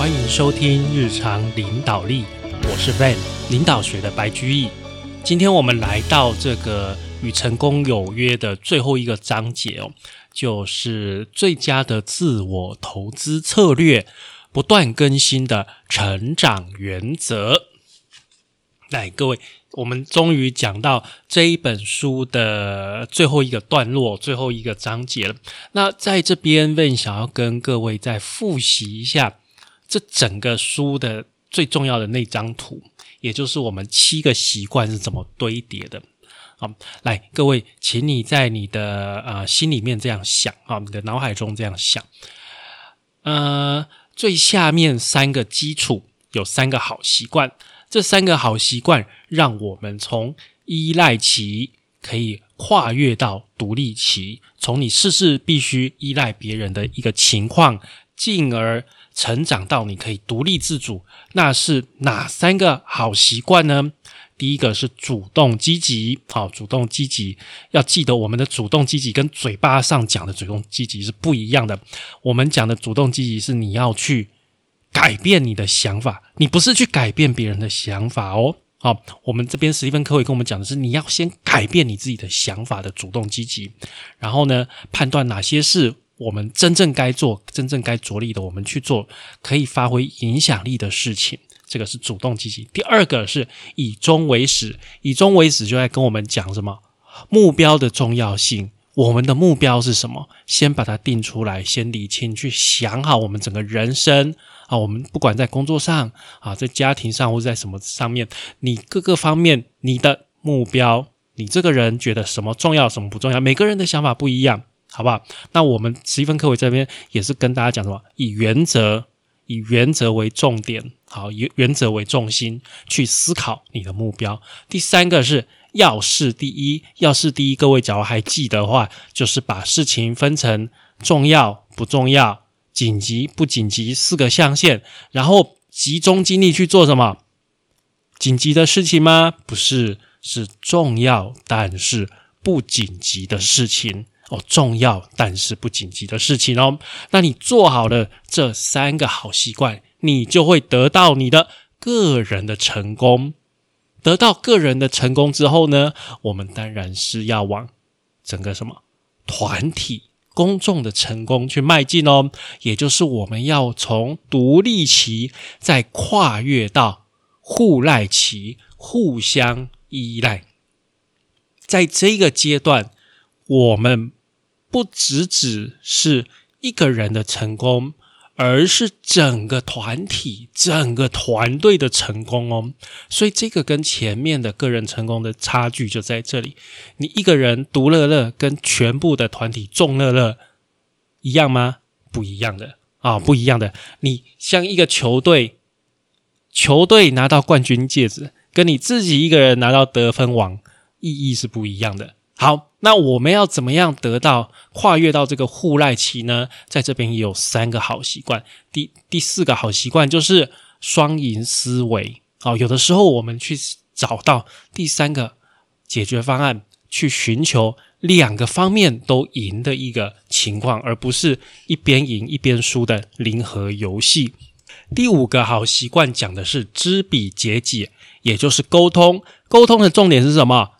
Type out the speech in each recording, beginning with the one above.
欢迎收听日常领导力，我是 Van 领导学的白居易。今天我们来到这个与成功有约的最后一个章节哦，就是最佳的自我投资策略，不断更新的成长原则。来，各位，我们终于讲到这一本书的最后一个段落，最后一个章节了。那在这边，Van 想要跟各位再复习一下。这整个书的最重要的那张图，也就是我们七个习惯是怎么堆叠的。好，来，各位，请你在你的呃心里面这样想啊，你的脑海中这样想。呃，最下面三个基础有三个好习惯，这三个好习惯让我们从依赖期可以跨越到独立期，从你事事必须依赖别人的一个情况，进而。成长到你可以独立自主，那是哪三个好习惯呢？第一个是主动积极，好，主动积极要记得，我们的主动积极跟嘴巴上讲的主动积极是不一样的。我们讲的主动积极是你要去改变你的想法，你不是去改变别人的想法哦。好，我们这边史蒂芬科维跟我们讲的是，你要先改变你自己的想法的主动积极，然后呢，判断哪些是。我们真正该做、真正该着力的，我们去做可以发挥影响力的事情，这个是主动积极。第二个是以终为始，以终为始就在跟我们讲什么目标的重要性。我们的目标是什么？先把它定出来，先理清，去想好我们整个人生啊。我们不管在工作上啊，在家庭上或者在什么上面，你各个方面你的目标，你这个人觉得什么重要，什么不重要？每个人的想法不一样。好不好？那我们十一分课委这边也是跟大家讲什么？以原则，以原则为重点，好，以原则为重心去思考你的目标。第三个是要事第一，要事第一。各位，假如还记得的话，就是把事情分成重要不重要、紧急不紧急四个象限，然后集中精力去做什么？紧急的事情吗？不是，是重要但是不紧急的事情。哦，重要但是不紧急的事情哦。那你做好了这三个好习惯，你就会得到你的个人的成功。得到个人的成功之后呢，我们当然是要往整个什么团体、公众的成功去迈进哦。也就是我们要从独立期再跨越到互赖期，互相依赖。在这个阶段，我们。不只只是一个人的成功，而是整个团体、整个团队的成功哦。所以这个跟前面的个人成功的差距就在这里。你一个人独乐乐，跟全部的团体众乐乐一样吗？不一样的啊，不一样的。你像一个球队，球队拿到冠军戒指，跟你自己一个人拿到得分王，意义是不一样的。好，那我们要怎么样得到跨越到这个互赖期呢？在这边也有三个好习惯。第第四个好习惯就是双赢思维。哦，有的时候我们去找到第三个解决方案，去寻求两个方面都赢的一个情况，而不是一边赢一边输的零和游戏。第五个好习惯讲的是知彼解己，也就是沟通。沟通的重点是什么？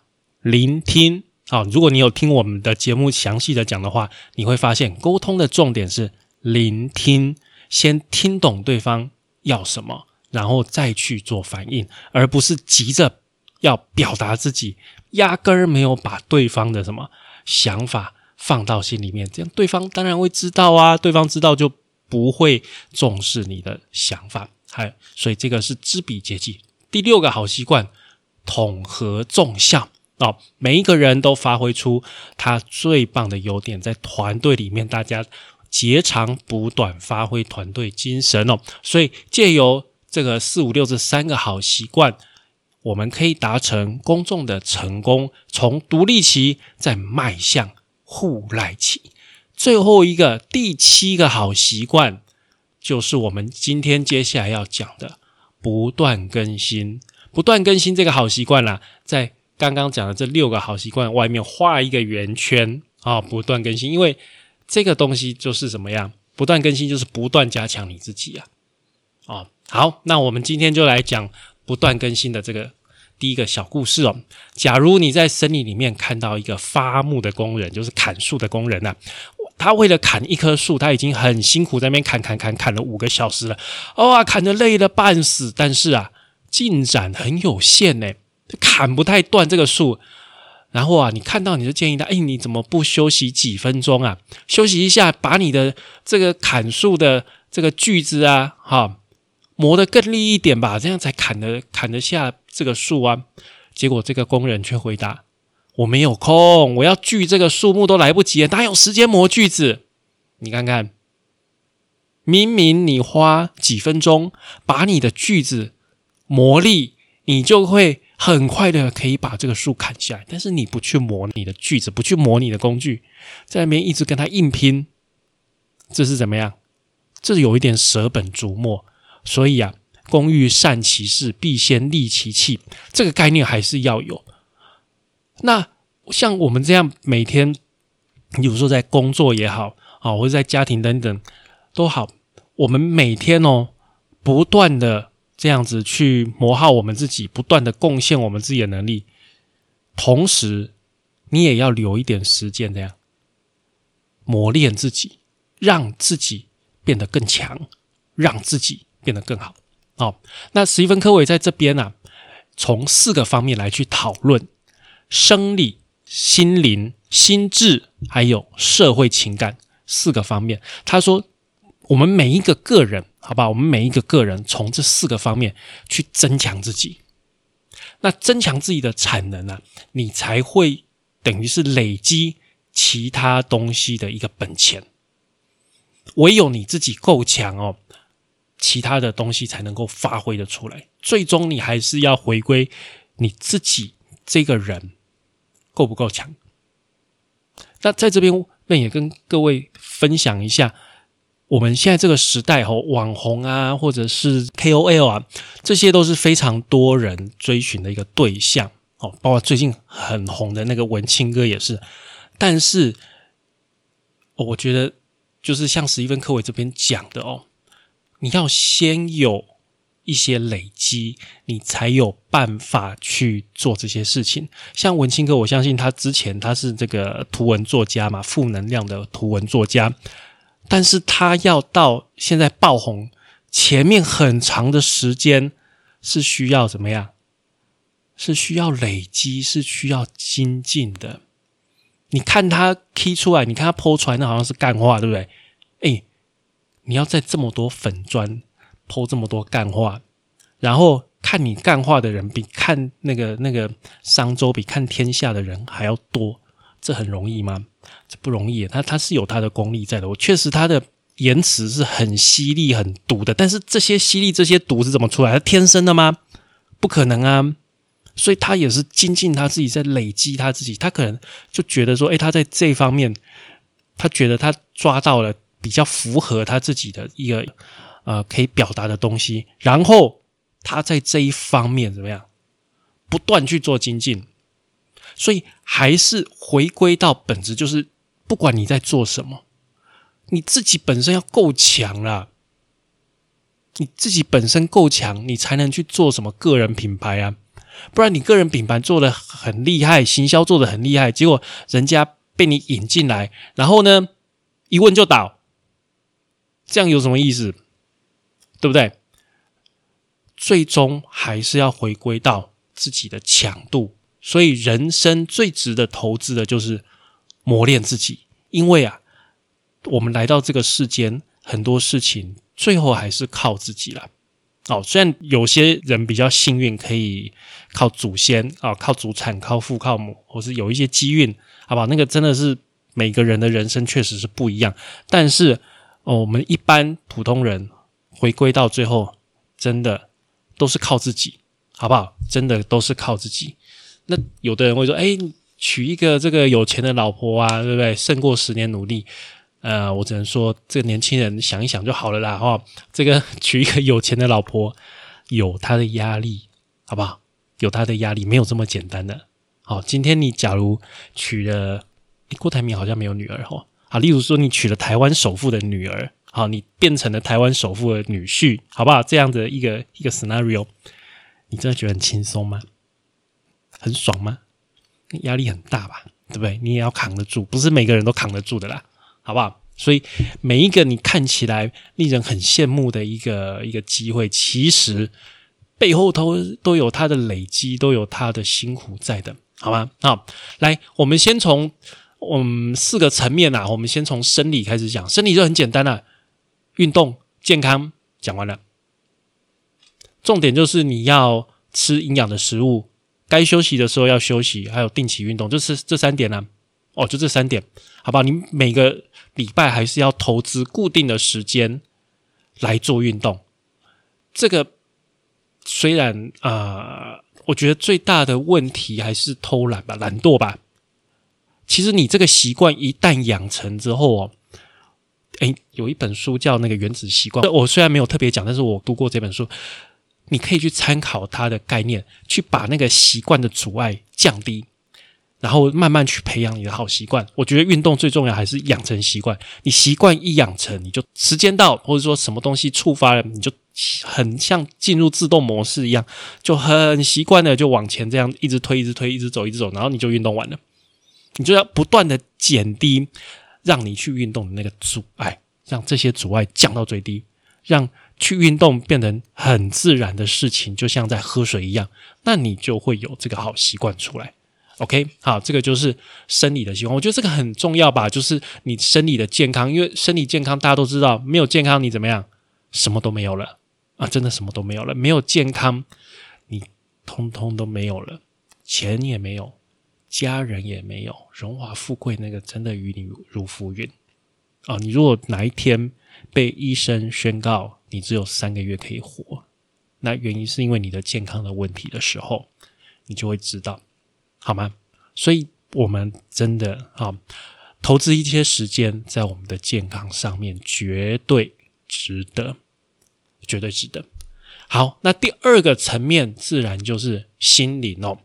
聆听。好，如果你有听我们的节目详细的讲的话，你会发现沟通的重点是聆听，先听懂对方要什么，然后再去做反应，而不是急着要表达自己，压根儿没有把对方的什么想法放到心里面，这样对方当然会知道啊，对方知道就不会重视你的想法，还所以这个是知彼解己。第六个好习惯，统合众效。哦，每一个人都发挥出他最棒的优点，在团队里面，大家截长补短，发挥团队精神哦。所以借由这个四五六这三个好习惯，我们可以达成公众的成功，从独立期再迈向互赖期。最后一个第七个好习惯，就是我们今天接下来要讲的不断更新。不断更新这个好习惯啦，在刚刚讲的这六个好习惯，外面画一个圆圈啊，不断更新。因为这个东西就是怎么样，不断更新就是不断加强你自己啊。哦。好，那我们今天就来讲不断更新的这个第一个小故事哦。假如你在森林里面看到一个伐木的工人，就是砍树的工人呐，他为了砍一棵树，他已经很辛苦在那边砍砍砍砍了五个小时了，哇，砍得累得半死，但是啊，进展很有限呢，砍不太断这个树。然后啊，你看到你就建议他，哎，你怎么不休息几分钟啊？休息一下，把你的这个砍树的这个锯子啊，哈，磨得更利一点吧，这样才砍得砍得下这个树啊。结果这个工人却回答：“我没有空，我要锯这个树木都来不及，哪有时间磨锯子？你看看，明明你花几分钟把你的锯子磨利，你就会。”很快的可以把这个树砍下来，但是你不去磨你的锯子，不去磨你的工具，在那边一直跟他硬拼，这是怎么样？这有一点舍本逐末。所以啊，工欲善其事，必先利其器，这个概念还是要有。那像我们这样每天，有时候在工作也好啊，或者在家庭等等都好，我们每天哦，不断的。这样子去磨耗我们自己，不断的贡献我们自己的能力，同时你也要留一点时间，这样磨练自己，让自己变得更强，让自己变得更好。好，那史蒂芬科维在这边呢，从四个方面来去讨论生理、心灵、心智还有社会情感四个方面。他说，我们每一个个人。好吧，我们每一个个人从这四个方面去增强自己，那增强自己的产能呢，你才会等于是累积其他东西的一个本钱。唯有你自己够强哦，其他的东西才能够发挥的出来。最终你还是要回归你自己这个人够不够强。那在这边，那也跟各位分享一下。我们现在这个时代，吼网红啊，或者是 KOL 啊，这些都是非常多人追寻的一个对象，哦，包括最近很红的那个文青哥也是。但是，我觉得就是像史蒂芬·科维这边讲的哦，你要先有一些累积，你才有办法去做这些事情。像文青哥，我相信他之前他是这个图文作家嘛，负能量的图文作家。但是他要到现在爆红，前面很长的时间是需要怎么样？是需要累积，是需要精进的。你看他 key 出来，你看他抛出来，那好像是干话，对不对？哎，你要在这么多粉砖抛这么多干话，然后看你干话的人比看那个那个商周比看天下的人还要多，这很容易吗？不容易，他他是有他的功力在的。我确实他的言辞是很犀利、很毒的。但是这些犀利、这些毒是怎么出来？他天生的吗？不可能啊！所以他也是精进他自己，在累积他自己。他可能就觉得说，哎，他在这方面，他觉得他抓到了比较符合他自己的一个呃可以表达的东西。然后他在这一方面怎么样，不断去做精进。所以还是回归到本质，就是不管你在做什么，你自己本身要够强啦。你自己本身够强，你才能去做什么个人品牌啊。不然你个人品牌做的很厉害，行销做的很厉害，结果人家被你引进来，然后呢一问就倒，这样有什么意思？对不对？最终还是要回归到自己的强度。所以，人生最值得投资的就是磨练自己，因为啊，我们来到这个世间，很多事情最后还是靠自己了。哦，虽然有些人比较幸运，可以靠祖先啊，靠祖产、靠父、靠母，或是有一些机运，好吧？那个真的是每个人的人生确实是不一样。但是，哦，我们一般普通人回归到最后，真的都是靠自己，好不好？真的都是靠自己。那有的人会说：“哎，娶一个这个有钱的老婆啊，对不对？胜过十年努力。”呃，我只能说，这个年轻人想一想就好了啦。哈，这个 娶一个有钱的老婆有他的压力，好不好？有他的压力，没有这么简单的。好，今天你假如娶了郭台铭，好像没有女儿哈。好，例如说你娶了台湾首富的女儿，好，你变成了台湾首富的女婿，好不好？这样的一个一个 scenario，你真的觉得很轻松吗？很爽吗？压力很大吧，对不对？你也要扛得住，不是每个人都扛得住的啦，好不好？所以每一个你看起来令人很羡慕的一个一个机会，其实背后都都有它的累积，都有它的辛苦在的，好吗？好，来，我们先从嗯四个层面啊，我们先从生理开始讲，生理就很简单了。运动健康讲完了，重点就是你要吃营养的食物，该休息的时候要休息，还有定期运动，就是这三点呢。哦，就这三点，好不好？你每个礼拜还是要投资固定的时间来做运动。这个虽然啊，我觉得最大的问题还是偷懒吧，懒惰吧。其实你这个习惯一旦养成之后哦。诶，有一本书叫那个《原子习惯》，我虽然没有特别讲，但是我读过这本书，你可以去参考它的概念，去把那个习惯的阻碍降低，然后慢慢去培养你的好习惯。我觉得运动最重要还是养成习惯，你习惯一养成，你就时间到或者说什么东西触发了，你就很像进入自动模式一样，就很习惯的就往前这样一直推，一直推，一直走，一直走，然后你就运动完了。你就要不断的减低。让你去运动的那个阻碍，让这些阻碍降到最低，让去运动变成很自然的事情，就像在喝水一样，那你就会有这个好习惯出来。OK，好，这个就是生理的习惯，我觉得这个很重要吧，就是你生理的健康，因为生理健康大家都知道，没有健康你怎么样，什么都没有了啊，真的什么都没有了，没有健康，你通通都没有了，钱也没有。家人也没有，荣华富贵那个真的与你如浮云啊！你如果哪一天被医生宣告你只有三个月可以活，那原因是因为你的健康的问题的时候，你就会知道，好吗？所以我们真的啊，投资一些时间在我们的健康上面，绝对值得，绝对值得。好，那第二个层面自然就是心灵哦。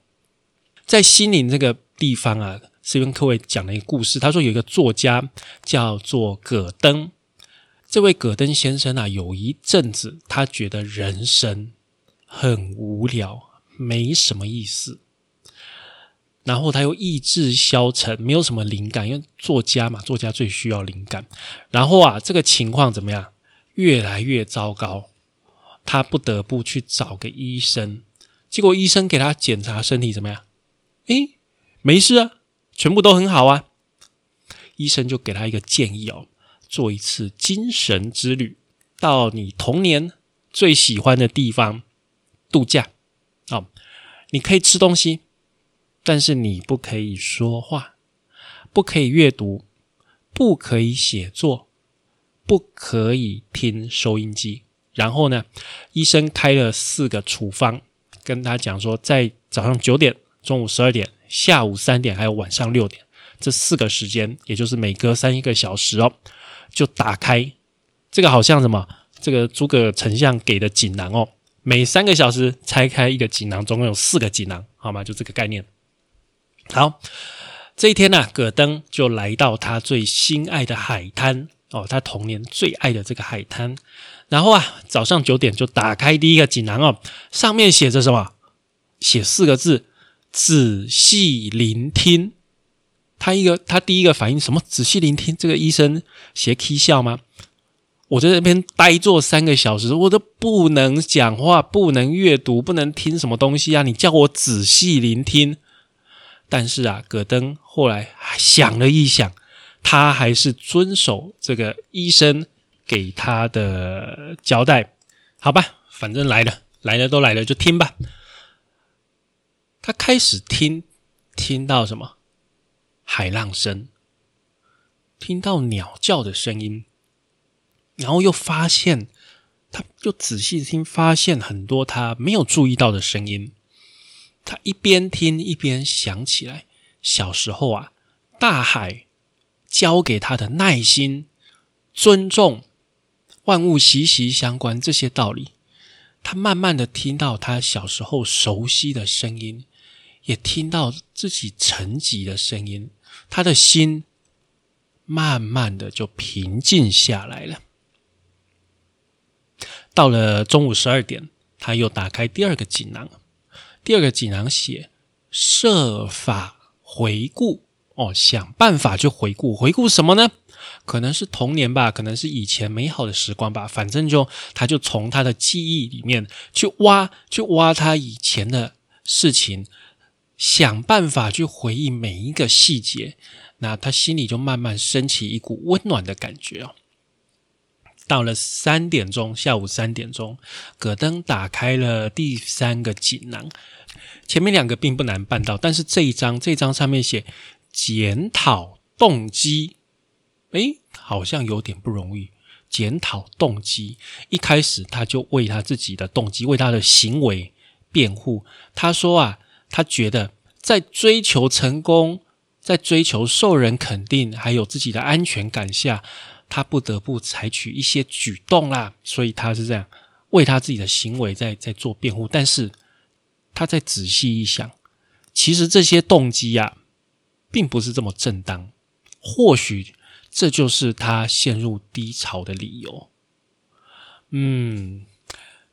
在心灵这个地方啊，是跟各位讲了一个故事。他说有一个作家叫做葛登，这位葛登先生啊，有一阵子他觉得人生很无聊，没什么意思。然后他又意志消沉，没有什么灵感，因为作家嘛，作家最需要灵感。然后啊，这个情况怎么样？越来越糟糕，他不得不去找个医生。结果医生给他检查身体怎么样？诶，没事啊，全部都很好啊。医生就给他一个建议哦，做一次精神之旅，到你童年最喜欢的地方度假。哦，你可以吃东西，但是你不可以说话，不可以阅读，不可以写作，不可以听收音机。然后呢，医生开了四个处方，跟他讲说，在早上九点。中午十二点、下午三点还有晚上六点这四个时间，也就是每隔三一个小时哦，就打开这个好像什么？这个诸葛丞相给的锦囊哦，每三个小时拆开一个锦囊，总共有四个锦囊，好吗？就这个概念。好，这一天呢，葛登就来到他最心爱的海滩哦，他童年最爱的这个海滩。然后啊，早上九点就打开第一个锦囊哦，上面写着什么？写四个字。仔细聆听，他一个他第一个反应什么？仔细聆听，这个医生斜 K 笑吗？我在这边呆坐三个小时，我都不能讲话，不能阅读，不能听什么东西啊！你叫我仔细聆听，但是啊，葛登后来想了一想，他还是遵守这个医生给他的交代，好吧，反正来了，来了都来了，就听吧。他开始听，听到什么海浪声，听到鸟叫的声音，然后又发现，他又仔细听，发现很多他没有注意到的声音。他一边听一边想起来，小时候啊，大海教给他的耐心、尊重、万物息息相关这些道理。他慢慢的听到他小时候熟悉的声音。也听到自己沉寂的声音，他的心慢慢的就平静下来了。到了中午十二点，他又打开第二个锦囊，第二个锦囊写设法回顾哦，想办法去回顾，回顾什么呢？可能是童年吧，可能是以前美好的时光吧，反正就他就从他的记忆里面去挖，去挖他以前的事情，想办法去回忆每一个细节，那他心里就慢慢升起一股温暖的感觉哦。到了三点钟，下午三点钟，葛登打开了第三个锦囊。前面两个并不难办到，但是这一章，这一章上面写检讨动机，诶，好像有点不容易。检讨动机，一开始他就为他自己的动机，为他的行为辩护。他说啊，他觉得在追求成功，在追求受人肯定，还有自己的安全感下。他不得不采取一些举动啦，所以他是这样为他自己的行为在在做辩护。但是，他再仔细一想，其实这些动机呀，并不是这么正当。或许这就是他陷入低潮的理由。嗯，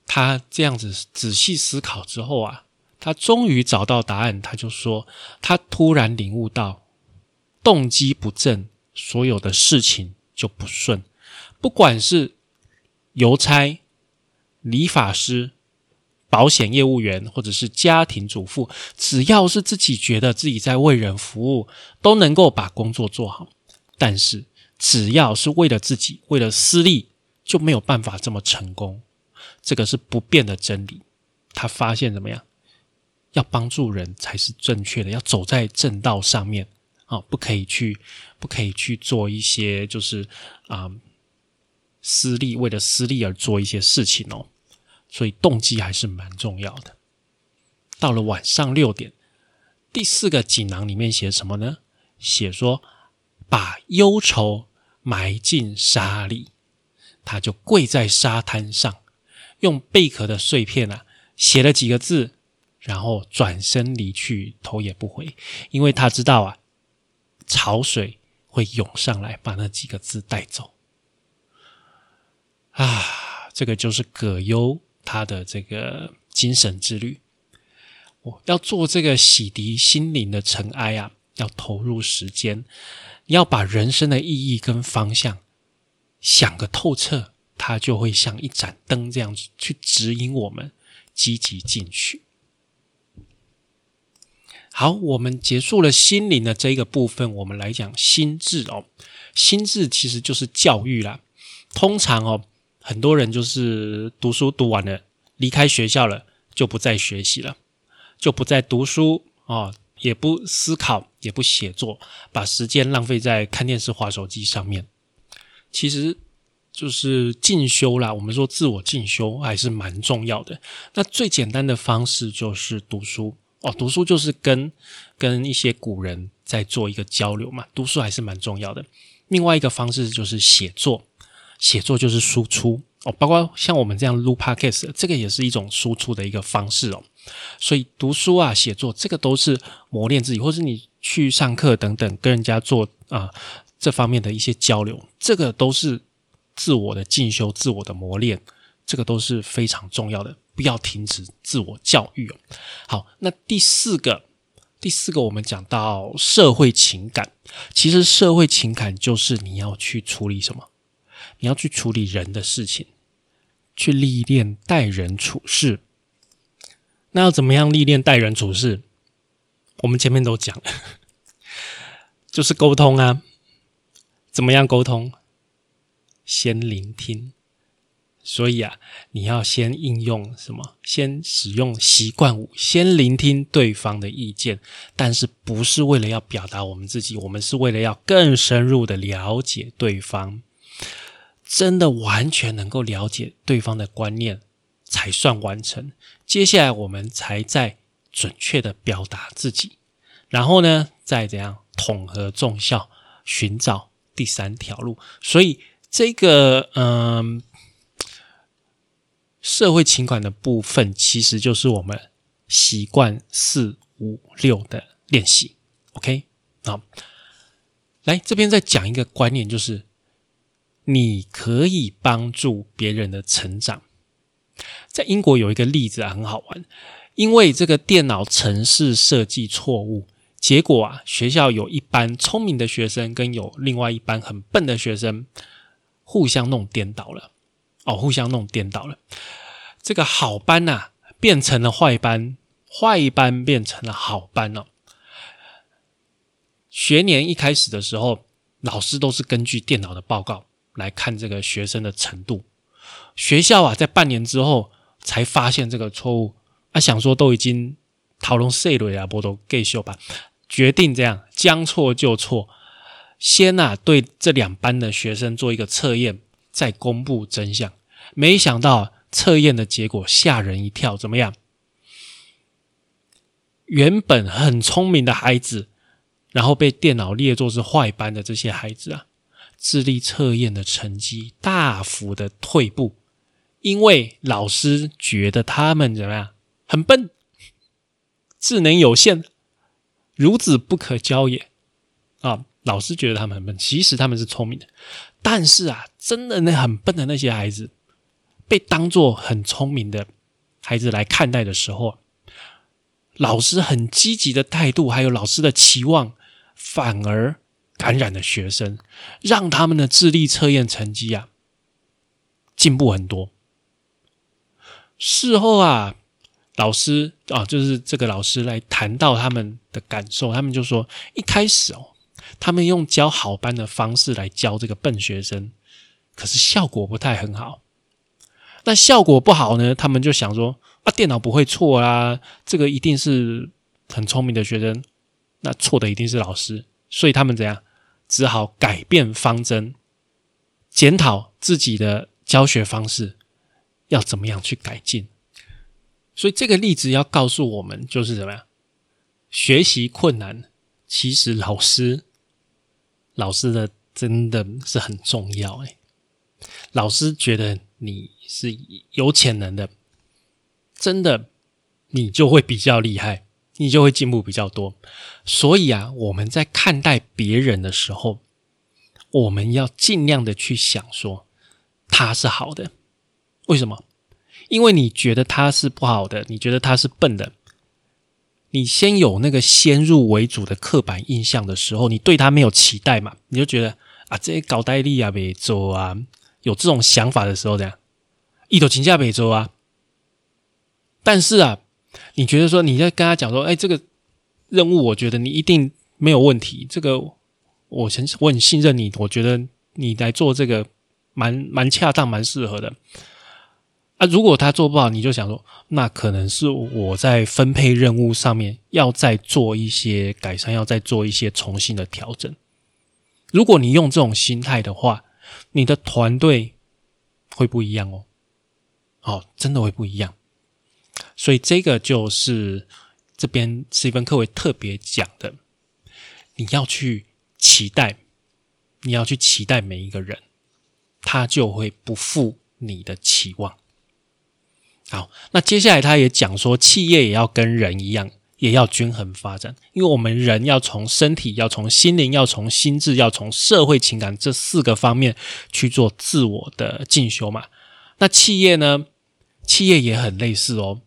他这样子仔细思考之后啊，他终于找到答案。他就说，他突然领悟到，动机不正，所有的事情。就不顺，不管是邮差、理发师、保险业务员，或者是家庭主妇，只要是自己觉得自己在为人服务，都能够把工作做好。但是，只要是为了自己，为了私利，就没有办法这么成功。这个是不变的真理。他发现怎么样？要帮助人才是正确的，要走在正道上面。啊，不可以去，不可以去做一些就是啊私利，为了私利而做一些事情哦。所以动机还是蛮重要的。到了晚上六点，第四个锦囊里面写什么呢？写说把忧愁埋进沙里，他就跪在沙滩上，用贝壳的碎片啊写了几个字，然后转身离去，头也不回，因为他知道啊。潮水会涌上来，把那几个字带走。啊，这个就是葛优他的这个精神之旅。我要做这个洗涤心灵的尘埃啊，要投入时间，要把人生的意义跟方向想个透彻，它就会像一盏灯这样子去指引我们积极进取。好，我们结束了心灵的这一个部分，我们来讲心智哦。心智其实就是教育啦。通常哦，很多人就是读书读完了，离开学校了，就不再学习了，就不再读书哦，也不思考，也不写作，把时间浪费在看电视、划手机上面。其实就是进修啦。我们说自我进修还是蛮重要的。那最简单的方式就是读书。哦，读书就是跟跟一些古人在做一个交流嘛，读书还是蛮重要的。另外一个方式就是写作，写作就是输出哦，包括像我们这样录 podcast，这个也是一种输出的一个方式哦。所以读书啊，写作这个都是磨练自己，或是你去上课等等，跟人家做啊这方面的一些交流，这个都是自我的进修、自我的磨练，这个都是非常重要的。不要停止自我教育。好，那第四个，第四个，我们讲到社会情感。其实社会情感就是你要去处理什么？你要去处理人的事情，去历练待人处事。那要怎么样历练待人处事？我们前面都讲了，就是沟通啊。怎么样沟通？先聆听。所以啊，你要先应用什么？先使用习惯五，先聆听对方的意见，但是不是为了要表达我们自己，我们是为了要更深入的了解对方，真的完全能够了解对方的观念才算完成。接下来我们才在准确的表达自己，然后呢，再怎样统合众效，寻找第三条路。所以这个，嗯。社会情感的部分，其实就是我们习惯四五六的练习。OK，好，来这边再讲一个观念，就是你可以帮助别人的成长，在英国有一个例子啊，很好玩，因为这个电脑程式设计错误，结果啊，学校有一班聪明的学生跟有另外一班很笨的学生互相弄颠倒了，哦，互相弄颠倒了，这个好班呐变成了坏班，坏班变成了好班哦。学年一开始的时候，老师都是根据电脑的报告来看这个学生的程度，学校啊，在半年之后。才发现这个错误，啊，想说都已经讨论细了啊，不都给修吧？决定这样将错就错，先呐对这两班的学生做一个测验，再公布真相。没想到测验的结果吓人一跳，怎么样？原本很聪明的孩子，然后被电脑列作是坏班的这些孩子啊，智力测验的成绩大幅的退步。因为老师觉得他们怎么样，很笨，智能有限，孺子不可教也啊！老师觉得他们很笨，其实他们是聪明的。但是啊，真的那很笨的那些孩子，被当做很聪明的孩子来看待的时候，老师很积极的态度，还有老师的期望，反而感染了学生，让他们的智力测验成绩啊进步很多。事后啊，老师啊，就是这个老师来谈到他们的感受，他们就说，一开始哦，他们用教好班的方式来教这个笨学生，可是效果不太很好。那效果不好呢，他们就想说，啊，电脑不会错啦，这个一定是很聪明的学生，那错的一定是老师，所以他们怎样，只好改变方针，检讨自己的教学方式。要怎么样去改进？所以这个例子要告诉我们，就是怎么样学习困难，其实老师老师的真的是很重要。哎，老师觉得你是有潜能的，真的你就会比较厉害，你就会进步比较多。所以啊，我们在看待别人的时候，我们要尽量的去想说他是好的。为什么？因为你觉得他是不好的，你觉得他是笨的。你先有那个先入为主的刻板印象的时候，你对他没有期待嘛？你就觉得啊，这些搞代理啊、北洲啊，有这种想法的时候，这样一头请假北洲啊。但是啊，你觉得说你在跟他讲说，哎，这个任务，我觉得你一定没有问题。这个我很我很信任你，我觉得你来做这个蛮蛮恰当、蛮适合的。啊，如果他做不好，你就想说，那可能是我在分配任务上面要再做一些改善，要再做一些重新的调整。如果你用这种心态的话，你的团队会不一样哦。哦，真的会不一样。所以这个就是这边斯蒂芬·科维特别讲的，你要去期待，你要去期待每一个人，他就会不负你的期望。好，那接下来他也讲说，企业也要跟人一样，也要均衡发展，因为我们人要从身体、要从心灵、要从心智、要从社会情感这四个方面去做自我的进修嘛。那企业呢？企业也很类似哦。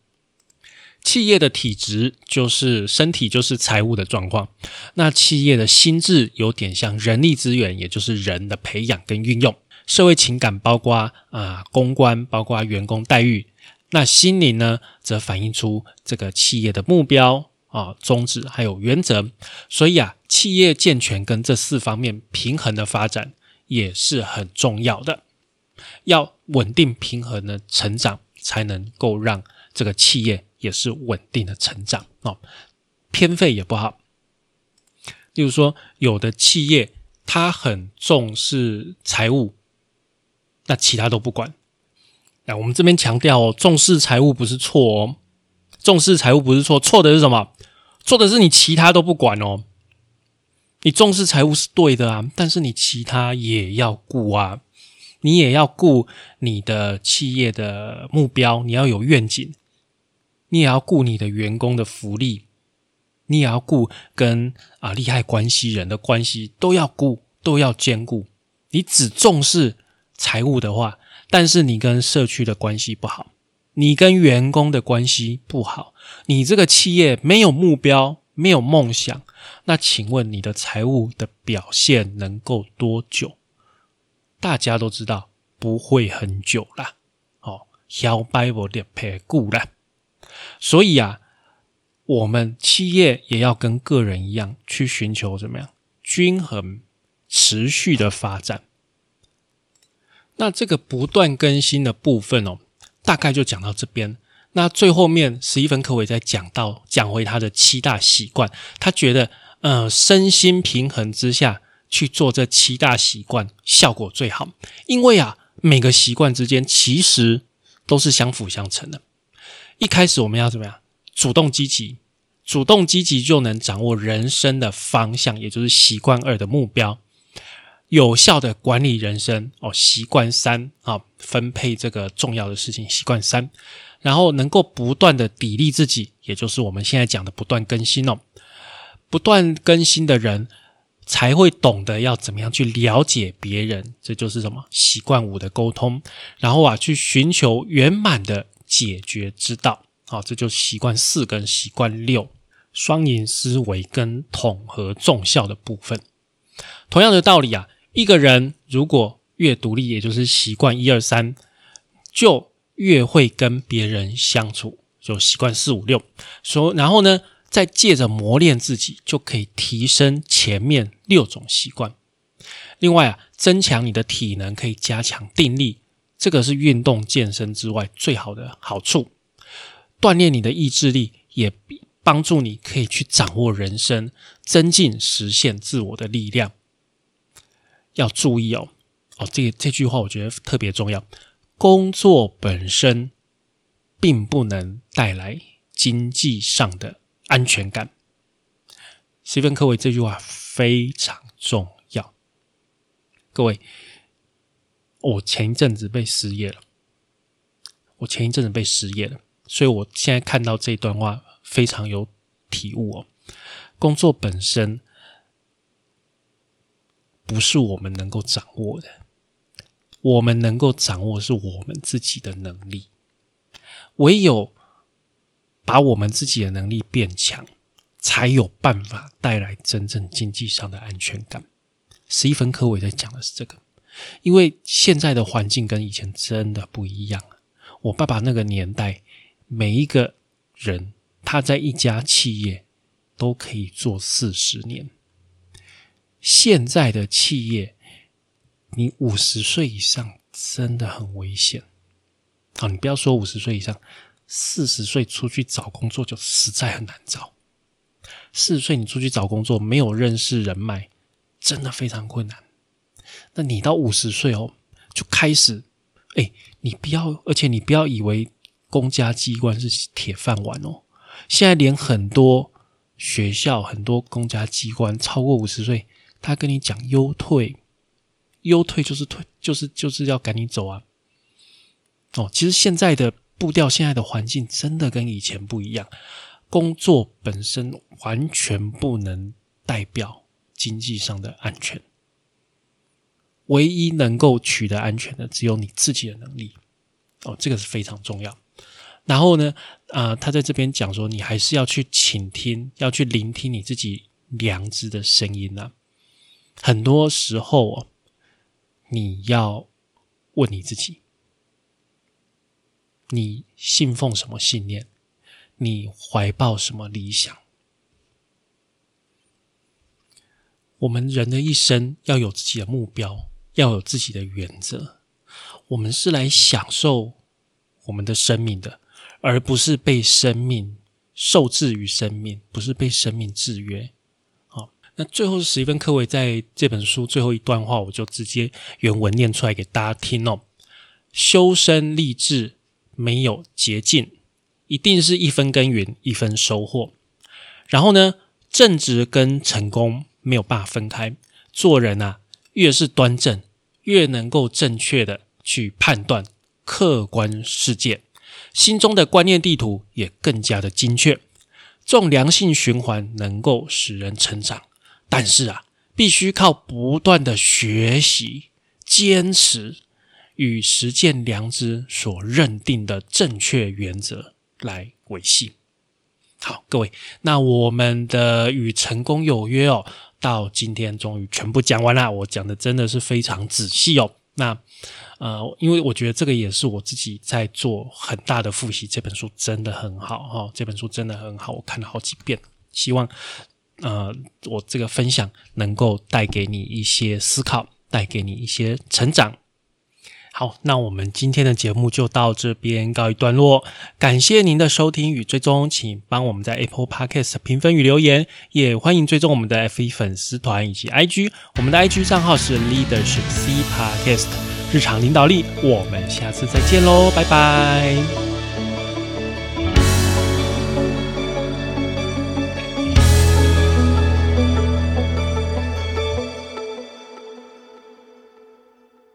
企业的体质就是身体，就是财务的状况。那企业的心智有点像人力资源，也就是人的培养跟运用。社会情感包括啊公关，包括员工待遇。那心灵呢，则反映出这个企业的目标啊、宗旨还有原则。所以啊，企业健全跟这四方面平衡的发展也是很重要的。要稳定平衡的成长，才能够让这个企业也是稳定的成长哦。偏废也不好。例如说，有的企业它很重视财务，那其他都不管。那我们这边强调哦，重视财务不是错哦，重视财务不是错，错的是什么？错的是你其他都不管哦。你重视财务是对的啊，但是你其他也要顾啊，你也要顾你的企业的目标，你要有愿景，你也要顾你的员工的福利，你也要顾跟啊利害关系人的关系，都要顾，都要兼顾。你只重视财务的话。但是你跟社区的关系不好，你跟员工的关系不好，你这个企业没有目标、没有梦想，那请问你的财务的表现能够多久？大家都知道不会很久啦。哦，小白我的赔股啦。所以啊，我们企业也要跟个人一样，去寻求怎么样均衡、持续的发展。那这个不断更新的部分哦，大概就讲到这边。那最后面史蒂芬·科维在讲到讲回他的七大习惯，他觉得呃身心平衡之下去做这七大习惯效果最好，因为啊每个习惯之间其实都是相辅相成的。一开始我们要怎么样？主动积极，主动积极就能掌握人生的方向，也就是习惯二的目标。有效的管理人生哦，习惯三啊，分配这个重要的事情，习惯三，然后能够不断的砥砺自己，也就是我们现在讲的不断更新哦。不断更新的人才会懂得要怎么样去了解别人，这就是什么习惯五的沟通，然后啊，去寻求圆满的解决之道啊，这就是习惯四跟习惯六双赢思维跟统合重效的部分。同样的道理啊。一个人如果越独立，也就是习惯一二三，就越会跟别人相处，就习惯四五六。说，然后呢，再借着磨练自己，就可以提升前面六种习惯。另外啊，增强你的体能，可以加强定力，这个是运动健身之外最好的好处。锻炼你的意志力，也帮助你可以去掌握人生，增进实现自我的力量。要注意哦，哦，这这句话我觉得特别重要。工作本身并不能带来经济上的安全感。斯芬科维这句话非常重要。各位，我前一阵子被失业了，我前一阵子被失业了，所以我现在看到这段话非常有体悟哦。工作本身。不是我们能够掌握的，我们能够掌握是我们自己的能力。唯有把我们自己的能力变强，才有办法带来真正经济上的安全感。十一分·科伟在讲的是这个，因为现在的环境跟以前真的不一样了。我爸爸那个年代，每一个人他在一家企业都可以做四十年。现在的企业，你五十岁以上真的很危险啊！你不要说五十岁以上，四十岁出去找工作就实在很难找。四十岁你出去找工作，没有认识人脉，真的非常困难。那你到五十岁哦，就开始，哎，你不要，而且你不要以为公家机关是铁饭碗哦。现在连很多学校、很多公家机关，超过五十岁。他跟你讲优退，优退就是退，就是就是要赶你走啊！哦，其实现在的步调，现在的环境真的跟以前不一样。工作本身完全不能代表经济上的安全，唯一能够取得安全的，只有你自己的能力。哦，这个是非常重要。然后呢，啊，他在这边讲说，你还是要去倾听，要去聆听你自己良知的声音呐。很多时候哦，你要问你自己：你信奉什么信念？你怀抱什么理想？我们人的一生要有自己的目标，要有自己的原则。我们是来享受我们的生命的，而不是被生命受制于生命，不是被生命制约。那最后是史蒂芬·科维在这本书最后一段话，我就直接原文念出来给大家听哦。修身立志没有捷径，一定是一分耕耘一分收获。然后呢，正直跟成功没有办法分开。做人啊，越是端正，越能够正确的去判断客观世界，心中的观念地图也更加的精确。这种良性循环能够使人成长。但是啊，必须靠不断的学习、坚持与实践良知所认定的正确原则来维系。好，各位，那我们的与成功有约哦，到今天终于全部讲完了。我讲的真的是非常仔细哦。那呃，因为我觉得这个也是我自己在做很大的复习。这本书真的很好哈，这本书真的很好，我看了好几遍。希望呃，我这个分享能够带给你一些思考，带给你一些成长。好，那我们今天的节目就到这边告一段落。感谢您的收听与追踪，请帮我们在 Apple Podcast 评分与留言，也欢迎追踪我们的 F 一粉丝团以及 IG。我们的 IG 账号是 Leadership C Podcast，日常领导力。我们下次再见喽，拜拜。